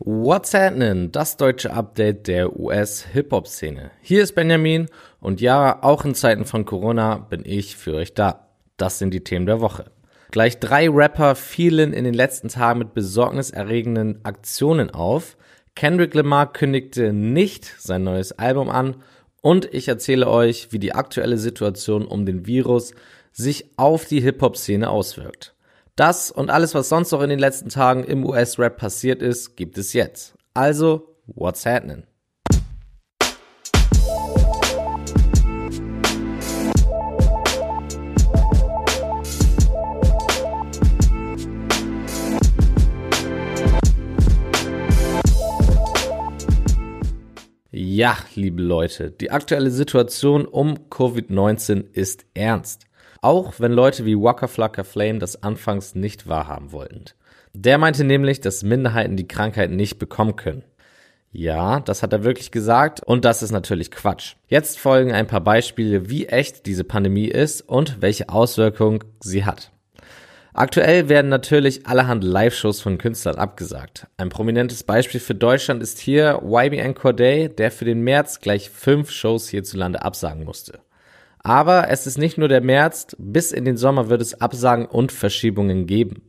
What's happening? Das deutsche Update der US-Hip-Hop-Szene. Hier ist Benjamin und ja, auch in Zeiten von Corona bin ich für euch da. Das sind die Themen der Woche. Gleich drei Rapper fielen in den letzten Tagen mit besorgniserregenden Aktionen auf. Kendrick Lamar kündigte nicht sein neues Album an und ich erzähle euch, wie die aktuelle Situation um den Virus sich auf die Hip-Hop-Szene auswirkt. Das und alles, was sonst noch in den letzten Tagen im US-Rap passiert ist, gibt es jetzt. Also, what's happening? Ja, liebe Leute, die aktuelle Situation um Covid-19 ist ernst. Auch wenn Leute wie Waka Flocka Flame das anfangs nicht wahrhaben wollten. Der meinte nämlich, dass Minderheiten die Krankheit nicht bekommen können. Ja, das hat er wirklich gesagt und das ist natürlich Quatsch. Jetzt folgen ein paar Beispiele, wie echt diese Pandemie ist und welche Auswirkungen sie hat. Aktuell werden natürlich allerhand Live-Shows von Künstlern abgesagt. Ein prominentes Beispiel für Deutschland ist hier YBN Corday, der für den März gleich fünf Shows hierzulande absagen musste. Aber es ist nicht nur der März, bis in den Sommer wird es Absagen und Verschiebungen geben.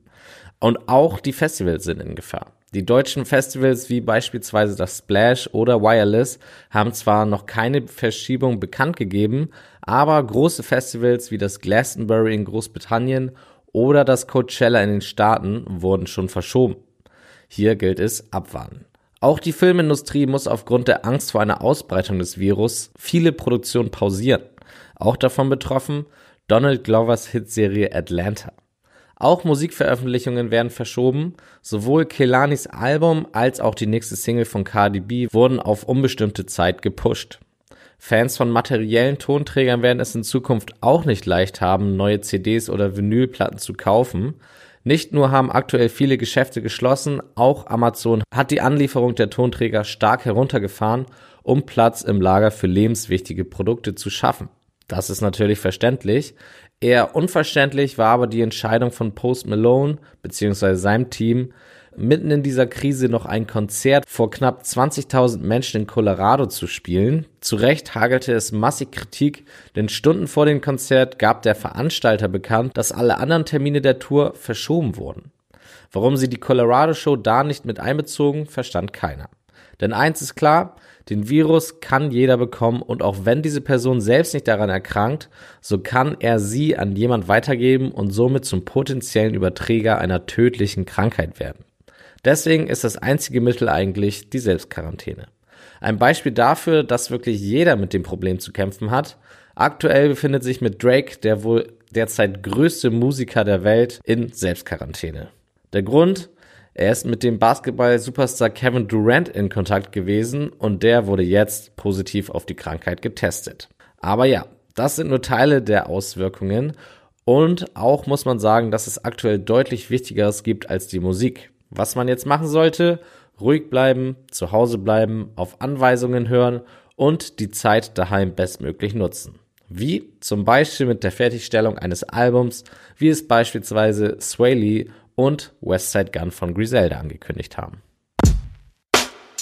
Und auch die Festivals sind in Gefahr. Die deutschen Festivals wie beispielsweise das Splash oder Wireless haben zwar noch keine Verschiebung bekannt gegeben, aber große Festivals wie das Glastonbury in Großbritannien oder das Coachella in den Staaten wurden schon verschoben. Hier gilt es abwarten. Auch die Filmindustrie muss aufgrund der Angst vor einer Ausbreitung des Virus viele Produktionen pausieren. Auch davon betroffen Donald Glovers Hitserie Atlanta. Auch Musikveröffentlichungen werden verschoben. Sowohl Kelanis Album als auch die nächste Single von Cardi B wurden auf unbestimmte Zeit gepusht. Fans von materiellen Tonträgern werden es in Zukunft auch nicht leicht haben, neue CDs oder Vinylplatten zu kaufen. Nicht nur haben aktuell viele Geschäfte geschlossen, auch Amazon hat die Anlieferung der Tonträger stark heruntergefahren, um Platz im Lager für lebenswichtige Produkte zu schaffen. Das ist natürlich verständlich. Eher unverständlich war aber die Entscheidung von Post Malone bzw. seinem Team, mitten in dieser Krise noch ein Konzert vor knapp 20.000 Menschen in Colorado zu spielen. Zu Recht hagelte es massig Kritik, denn Stunden vor dem Konzert gab der Veranstalter bekannt, dass alle anderen Termine der Tour verschoben wurden. Warum sie die Colorado Show da nicht mit einbezogen, verstand keiner. Denn eins ist klar, den Virus kann jeder bekommen und auch wenn diese Person selbst nicht daran erkrankt, so kann er sie an jemand weitergeben und somit zum potenziellen Überträger einer tödlichen Krankheit werden. Deswegen ist das einzige Mittel eigentlich die Selbstquarantäne. Ein Beispiel dafür, dass wirklich jeder mit dem Problem zu kämpfen hat. Aktuell befindet sich mit Drake der wohl derzeit größte Musiker der Welt in Selbstquarantäne. Der Grund? Er ist mit dem Basketball-Superstar Kevin Durant in Kontakt gewesen und der wurde jetzt positiv auf die Krankheit getestet. Aber ja, das sind nur Teile der Auswirkungen und auch muss man sagen, dass es aktuell deutlich Wichtigeres gibt als die Musik. Was man jetzt machen sollte, ruhig bleiben, zu Hause bleiben, auf Anweisungen hören und die Zeit daheim bestmöglich nutzen. Wie zum Beispiel mit der Fertigstellung eines Albums, wie es beispielsweise Sway Lee und Westside Gun von Griselda angekündigt haben.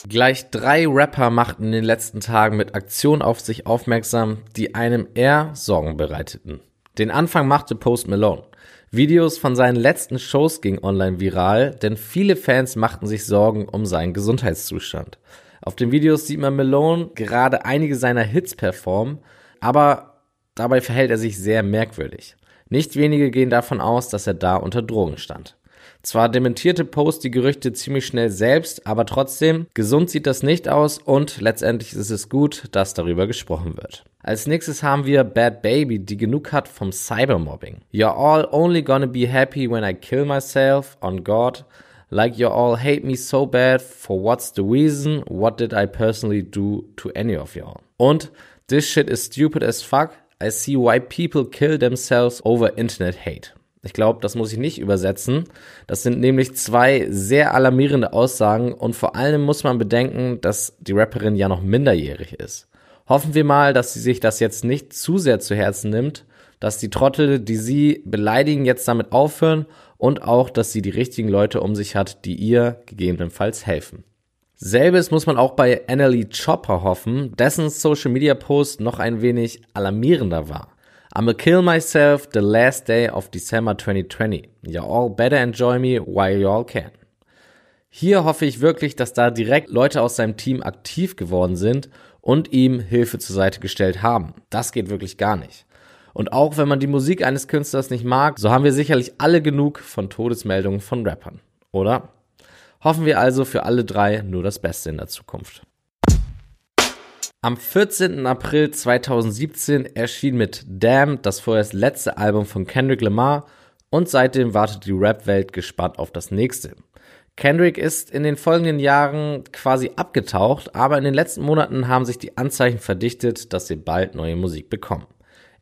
Gleich drei Rapper machten in den letzten Tagen mit Aktionen auf sich aufmerksam, die einem eher Sorgen bereiteten. Den Anfang machte Post Malone. Videos von seinen letzten Shows gingen online viral, denn viele Fans machten sich Sorgen um seinen Gesundheitszustand. Auf den Videos sieht man Malone gerade einige seiner Hits performen, aber dabei verhält er sich sehr merkwürdig. Nicht wenige gehen davon aus, dass er da unter Drogen stand. Zwar dementierte Post die Gerüchte ziemlich schnell selbst, aber trotzdem, gesund sieht das nicht aus und letztendlich ist es gut, dass darüber gesprochen wird. Als nächstes haben wir Bad Baby, die genug hat vom Cybermobbing. You're all only gonna be happy when I kill myself on God. Like you all hate me so bad for what's the reason? What did I personally do to any of y'all? Und this shit is stupid as fuck. I see why people kill themselves over internet hate. Ich glaube, das muss ich nicht übersetzen. Das sind nämlich zwei sehr alarmierende Aussagen und vor allem muss man bedenken, dass die Rapperin ja noch minderjährig ist. Hoffen wir mal, dass sie sich das jetzt nicht zu sehr zu Herzen nimmt, dass die Trottel, die sie beleidigen, jetzt damit aufhören und auch, dass sie die richtigen Leute um sich hat, die ihr gegebenenfalls helfen. Selbes muss man auch bei NLE Chopper hoffen, dessen Social Media Post noch ein wenig alarmierender war. I'ma kill myself the last day of December 2020. You all better enjoy me while you all can. Hier hoffe ich wirklich, dass da direkt Leute aus seinem Team aktiv geworden sind und ihm Hilfe zur Seite gestellt haben. Das geht wirklich gar nicht. Und auch wenn man die Musik eines Künstlers nicht mag, so haben wir sicherlich alle genug von Todesmeldungen von Rappern, oder? Hoffen wir also für alle drei nur das Beste in der Zukunft. Am 14. April 2017 erschien mit Damn das vorerst letzte Album von Kendrick Lamar und seitdem wartet die Rap-Welt gespannt auf das nächste. Kendrick ist in den folgenden Jahren quasi abgetaucht, aber in den letzten Monaten haben sich die Anzeichen verdichtet, dass sie bald neue Musik bekommen.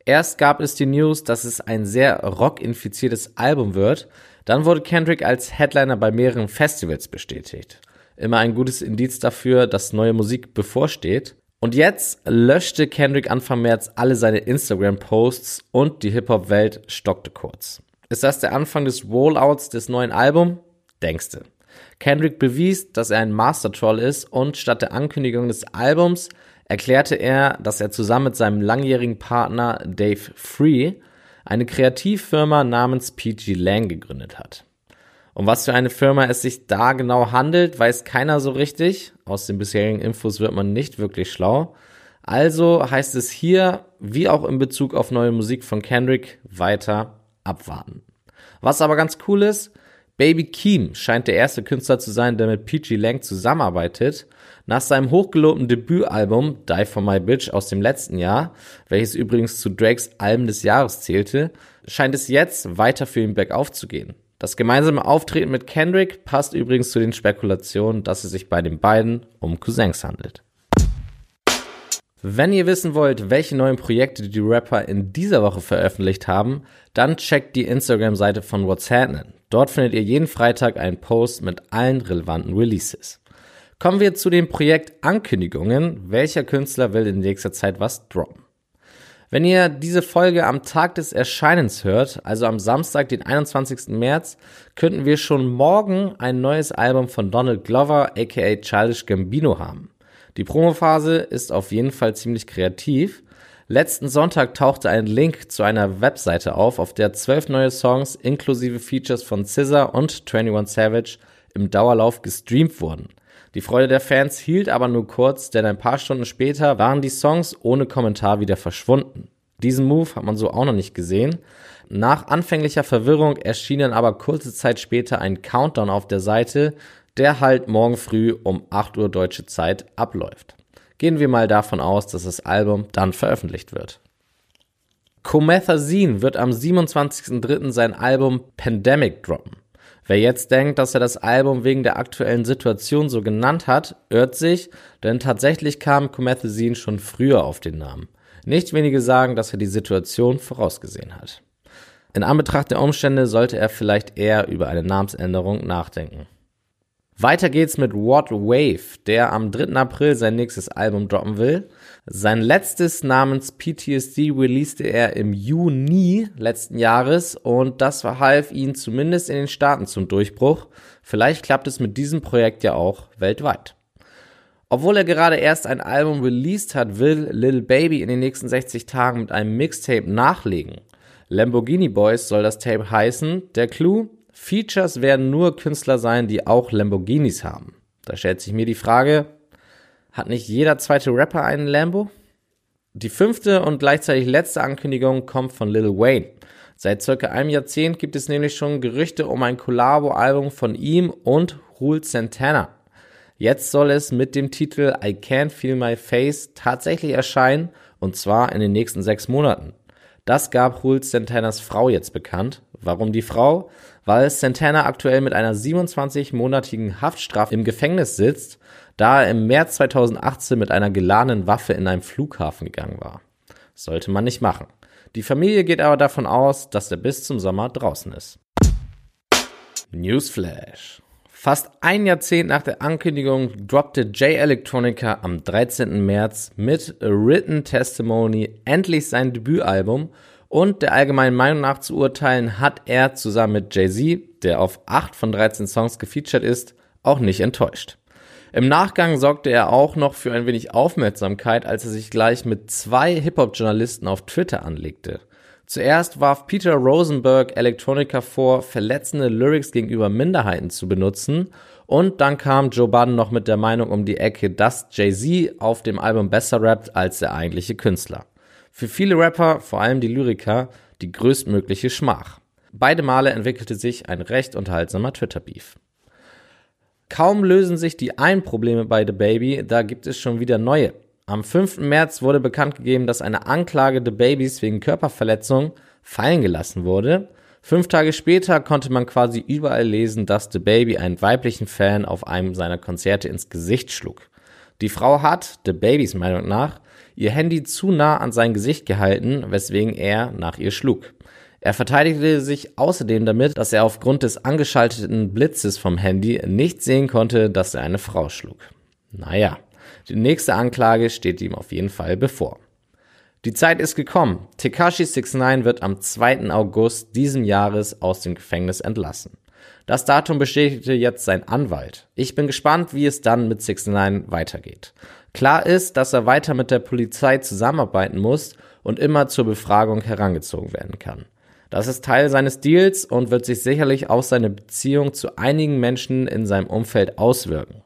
Erst gab es die News, dass es ein sehr rock-infiziertes Album wird. Dann wurde Kendrick als Headliner bei mehreren Festivals bestätigt. Immer ein gutes Indiz dafür, dass neue Musik bevorsteht. Und jetzt löschte Kendrick Anfang März alle seine Instagram-Posts und die Hip-Hop-Welt stockte kurz. Ist das der Anfang des Rollouts des neuen Albums? Denkste. Kendrick bewies, dass er ein Master-Troll ist und statt der Ankündigung des Albums erklärte er, dass er zusammen mit seinem langjährigen Partner Dave Free eine Kreativfirma namens PG Lang gegründet hat. Um was für eine Firma es sich da genau handelt, weiß keiner so richtig. Aus den bisherigen Infos wird man nicht wirklich schlau. Also heißt es hier, wie auch in Bezug auf neue Musik von Kendrick, weiter abwarten. Was aber ganz cool ist, Baby Keem scheint der erste Künstler zu sein, der mit PG Lang zusammenarbeitet. Nach seinem hochgelobten Debütalbum Die For My Bitch aus dem letzten Jahr, welches übrigens zu Drakes Alben des Jahres zählte, scheint es jetzt weiter für ihn bergauf zu gehen. Das gemeinsame Auftreten mit Kendrick passt übrigens zu den Spekulationen, dass es sich bei den beiden um Cousins handelt. Wenn ihr wissen wollt, welche neuen Projekte die Rapper in dieser Woche veröffentlicht haben, dann checkt die Instagram-Seite von What's Happening. Dort findet ihr jeden Freitag einen Post mit allen relevanten Releases. Kommen wir zu den Projektankündigungen. Welcher Künstler will in nächster Zeit was droppen? Wenn ihr diese Folge am Tag des Erscheinens hört, also am Samstag, den 21. März, könnten wir schon morgen ein neues Album von Donald Glover aka Childish Gambino haben. Die Promophase ist auf jeden Fall ziemlich kreativ. Letzten Sonntag tauchte ein Link zu einer Webseite auf, auf der zwölf neue Songs inklusive Features von Scissor und 21 Savage im Dauerlauf gestreamt wurden. Die Freude der Fans hielt aber nur kurz, denn ein paar Stunden später waren die Songs ohne Kommentar wieder verschwunden. Diesen Move hat man so auch noch nicht gesehen. Nach anfänglicher Verwirrung erschien dann aber kurze Zeit später ein Countdown auf der Seite, der halt morgen früh um 8 Uhr deutsche Zeit abläuft. Gehen wir mal davon aus, dass das Album dann veröffentlicht wird. Comethazine wird am 27.03. sein Album Pandemic droppen. Wer jetzt denkt, dass er das Album wegen der aktuellen Situation so genannt hat, irrt sich, denn tatsächlich kam Comethazine schon früher auf den Namen. Nicht wenige sagen, dass er die Situation vorausgesehen hat. In Anbetracht der Umstände sollte er vielleicht eher über eine Namensänderung nachdenken. Weiter geht's mit What Wave, der am 3. April sein nächstes Album droppen will. Sein letztes namens PTSD releaste er im Juni letzten Jahres und das verhalf ihn zumindest in den Staaten zum Durchbruch. Vielleicht klappt es mit diesem Projekt ja auch weltweit. Obwohl er gerade erst ein Album released hat, will Lil Baby in den nächsten 60 Tagen mit einem Mixtape nachlegen. Lamborghini Boys soll das Tape heißen. Der Clou? Features werden nur Künstler sein, die auch Lamborghinis haben. Da stellt sich mir die Frage, hat nicht jeder zweite Rapper einen Lambo? Die fünfte und gleichzeitig letzte Ankündigung kommt von Lil Wayne. Seit circa einem Jahrzehnt gibt es nämlich schon Gerüchte um ein Collabo-Album von ihm und Rule Santana. Jetzt soll es mit dem Titel I Can't Feel My Face tatsächlich erscheinen und zwar in den nächsten sechs Monaten. Das gab Rule Santanas Frau jetzt bekannt. Warum die Frau? Weil Santana aktuell mit einer 27-monatigen Haftstrafe im Gefängnis sitzt, da er im März 2018 mit einer geladenen Waffe in einen Flughafen gegangen war. Sollte man nicht machen. Die Familie geht aber davon aus, dass er bis zum Sommer draußen ist. Newsflash. Fast ein Jahrzehnt nach der Ankündigung droppte J Electronica am 13. März mit A Written Testimony endlich sein Debütalbum und der allgemeinen Meinung nach zu urteilen, hat er zusammen mit Jay-Z, der auf 8 von 13 Songs gefeatured ist, auch nicht enttäuscht. Im Nachgang sorgte er auch noch für ein wenig Aufmerksamkeit, als er sich gleich mit zwei Hip-Hop-Journalisten auf Twitter anlegte. Zuerst warf Peter Rosenberg Electronica vor, verletzende Lyrics gegenüber Minderheiten zu benutzen und dann kam Joe Budden noch mit der Meinung um die Ecke, dass Jay-Z auf dem Album besser rappt als der eigentliche Künstler. Für viele Rapper, vor allem die Lyriker, die größtmögliche Schmach. Beide Male entwickelte sich ein recht unterhaltsamer Twitter-Beef. Kaum lösen sich die einen Probleme bei The Baby, da gibt es schon wieder neue. Am 5. März wurde bekannt gegeben, dass eine Anklage The Babys wegen Körperverletzung fallen gelassen wurde. Fünf Tage später konnte man quasi überall lesen, dass The Baby einen weiblichen Fan auf einem seiner Konzerte ins Gesicht schlug. Die Frau hat, The Babys Meinung nach, ihr Handy zu nah an sein Gesicht gehalten, weswegen er nach ihr schlug. Er verteidigte sich außerdem damit, dass er aufgrund des angeschalteten Blitzes vom Handy nicht sehen konnte, dass er eine Frau schlug. Naja. Die nächste Anklage steht ihm auf jeden Fall bevor. Die Zeit ist gekommen. Tekashi 69 wird am 2. August diesen Jahres aus dem Gefängnis entlassen. Das Datum bestätigte jetzt sein Anwalt. Ich bin gespannt, wie es dann mit 69 weitergeht. Klar ist, dass er weiter mit der Polizei zusammenarbeiten muss und immer zur Befragung herangezogen werden kann. Das ist Teil seines Deals und wird sich sicherlich auf seine Beziehung zu einigen Menschen in seinem Umfeld auswirken.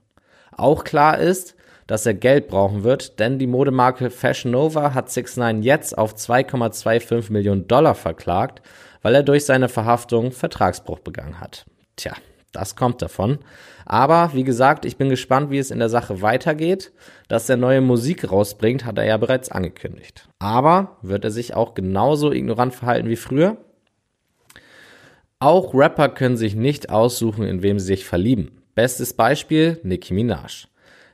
Auch klar ist, dass er Geld brauchen wird, denn die Modemarke Fashion Nova hat 6 9 jetzt auf 2,25 Millionen Dollar verklagt, weil er durch seine Verhaftung Vertragsbruch begangen hat. Tja, das kommt davon. Aber wie gesagt, ich bin gespannt, wie es in der Sache weitergeht. Dass er neue Musik rausbringt, hat er ja bereits angekündigt. Aber wird er sich auch genauso ignorant verhalten wie früher? Auch Rapper können sich nicht aussuchen, in wem sie sich verlieben. Bestes Beispiel Nicki Minaj.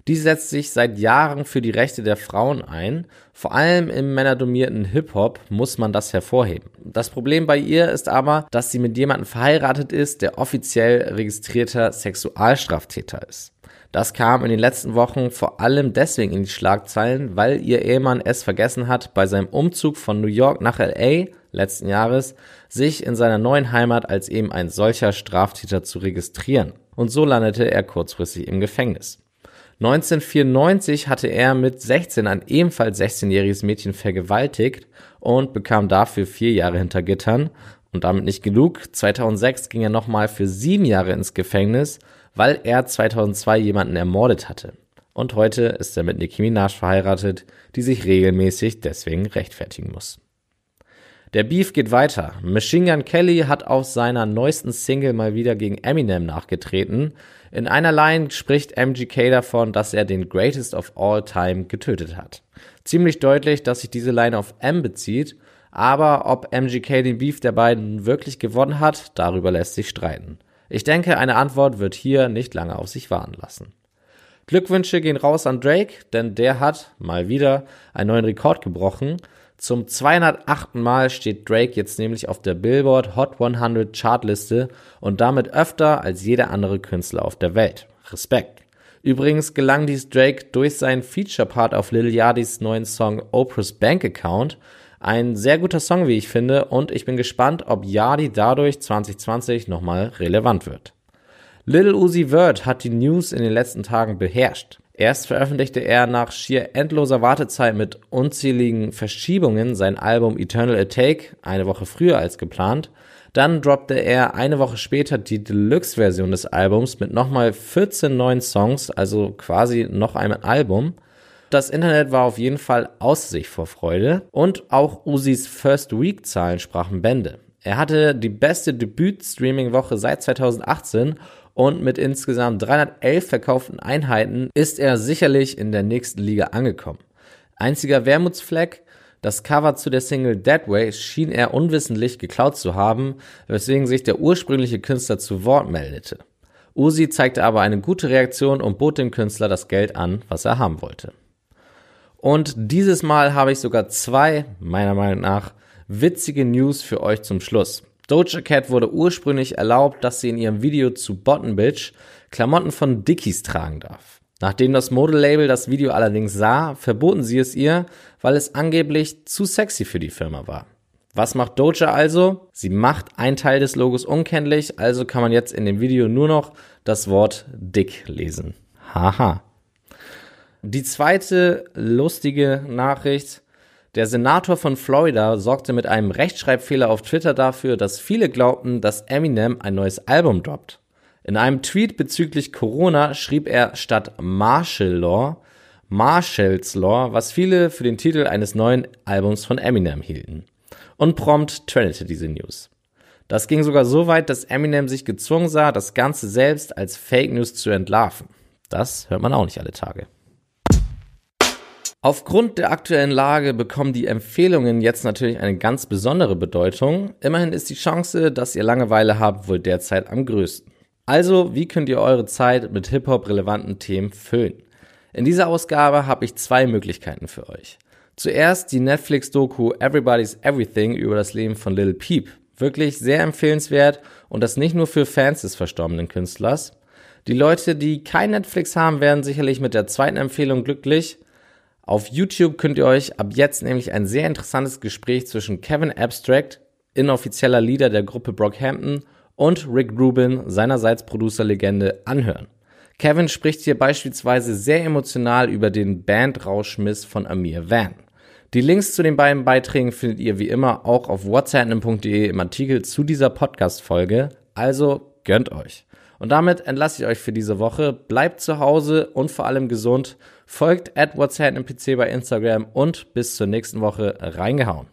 Die setzt sich seit Jahren für die Rechte der Frauen ein. Vor allem im männerdomierten Hip-Hop muss man das hervorheben. Das Problem bei ihr ist aber, dass sie mit jemandem verheiratet ist, der offiziell registrierter Sexualstraftäter ist. Das kam in den letzten Wochen vor allem deswegen in die Schlagzeilen, weil ihr Ehemann es vergessen hat, bei seinem Umzug von New York nach LA letzten Jahres sich in seiner neuen Heimat als eben ein solcher Straftäter zu registrieren. Und so landete er kurzfristig im Gefängnis. 1994 hatte er mit 16 ein ebenfalls 16-jähriges Mädchen vergewaltigt und bekam dafür vier Jahre hinter Gittern. Und damit nicht genug. 2006 ging er nochmal für sieben Jahre ins Gefängnis, weil er 2002 jemanden ermordet hatte. Und heute ist er mit Nicki Minaj verheiratet, die sich regelmäßig deswegen rechtfertigen muss. Der Beef geht weiter. Machine Gun Kelly hat auf seiner neuesten Single mal wieder gegen Eminem nachgetreten. In einer Line spricht MGK davon, dass er den Greatest of All Time getötet hat. Ziemlich deutlich, dass sich diese Line auf M bezieht, aber ob MGK den Beef der beiden wirklich gewonnen hat, darüber lässt sich streiten. Ich denke, eine Antwort wird hier nicht lange auf sich warten lassen. Glückwünsche gehen raus an Drake, denn der hat mal wieder einen neuen Rekord gebrochen. Zum 208. Mal steht Drake jetzt nämlich auf der Billboard Hot 100 Chartliste und damit öfter als jeder andere Künstler auf der Welt. Respekt. Übrigens gelang dies Drake durch seinen Feature-Part auf Lil Yardis neuen Song Oprah's Bank Account. Ein sehr guter Song, wie ich finde, und ich bin gespannt, ob Yardi dadurch 2020 nochmal relevant wird. Lil Uzi Vert hat die News in den letzten Tagen beherrscht. Erst veröffentlichte er nach schier endloser Wartezeit mit unzähligen Verschiebungen sein Album Eternal Attack eine Woche früher als geplant. Dann droppte er eine Woche später die Deluxe-Version des Albums mit nochmal 14 neuen Songs, also quasi noch ein Album. Das Internet war auf jeden Fall aus sich vor Freude und auch Usis First Week Zahlen sprachen Bände. Er hatte die beste Debüt-Streaming-Woche seit 2018 und mit insgesamt 311 verkauften Einheiten ist er sicherlich in der nächsten Liga angekommen. Einziger Wermutsfleck, das Cover zu der Single Deadway schien er unwissentlich geklaut zu haben, weswegen sich der ursprüngliche Künstler zu Wort meldete. Uzi zeigte aber eine gute Reaktion und bot dem Künstler das Geld an, was er haben wollte. Und dieses Mal habe ich sogar zwei, meiner Meinung nach, witzige News für euch zum Schluss. Doja Cat wurde ursprünglich erlaubt, dass sie in ihrem Video zu Bottom Bitch Klamotten von Dickies tragen darf. Nachdem das Modelabel das Video allerdings sah, verboten sie es ihr, weil es angeblich zu sexy für die Firma war. Was macht Doja also? Sie macht einen Teil des Logos unkenntlich, also kann man jetzt in dem Video nur noch das Wort dick lesen. Haha. Die zweite lustige Nachricht. Der Senator von Florida sorgte mit einem Rechtschreibfehler auf Twitter dafür, dass viele glaubten, dass Eminem ein neues Album droppt. In einem Tweet bezüglich Corona schrieb er statt Martial Law Marshall's Law, was viele für den Titel eines neuen Albums von Eminem hielten. Und prompt trendete diese News. Das ging sogar so weit, dass Eminem sich gezwungen sah, das Ganze selbst als Fake News zu entlarven. Das hört man auch nicht alle Tage. Aufgrund der aktuellen Lage bekommen die Empfehlungen jetzt natürlich eine ganz besondere Bedeutung. Immerhin ist die Chance, dass ihr Langeweile habt, wohl derzeit am größten. Also, wie könnt ihr eure Zeit mit Hip-Hop relevanten Themen füllen? In dieser Ausgabe habe ich zwei Möglichkeiten für euch. Zuerst die Netflix-Doku Everybody's Everything über das Leben von Lil Peep. Wirklich sehr empfehlenswert und das nicht nur für Fans des verstorbenen Künstlers. Die Leute, die kein Netflix haben, werden sicherlich mit der zweiten Empfehlung glücklich. Auf YouTube könnt ihr euch ab jetzt nämlich ein sehr interessantes Gespräch zwischen Kevin Abstract, inoffizieller Leader der Gruppe Brockhampton, und Rick Rubin, seinerseits Producerlegende, anhören. Kevin spricht hier beispielsweise sehr emotional über den Bandrauschmiss von Amir Van. Die Links zu den beiden Beiträgen findet ihr wie immer auch auf whatsapp.de im Artikel zu dieser Podcast-Folge. Also gönnt euch. Und damit entlasse ich euch für diese Woche. Bleibt zu Hause und vor allem gesund. Folgt at whatsapp bei Instagram und bis zur nächsten Woche reingehauen.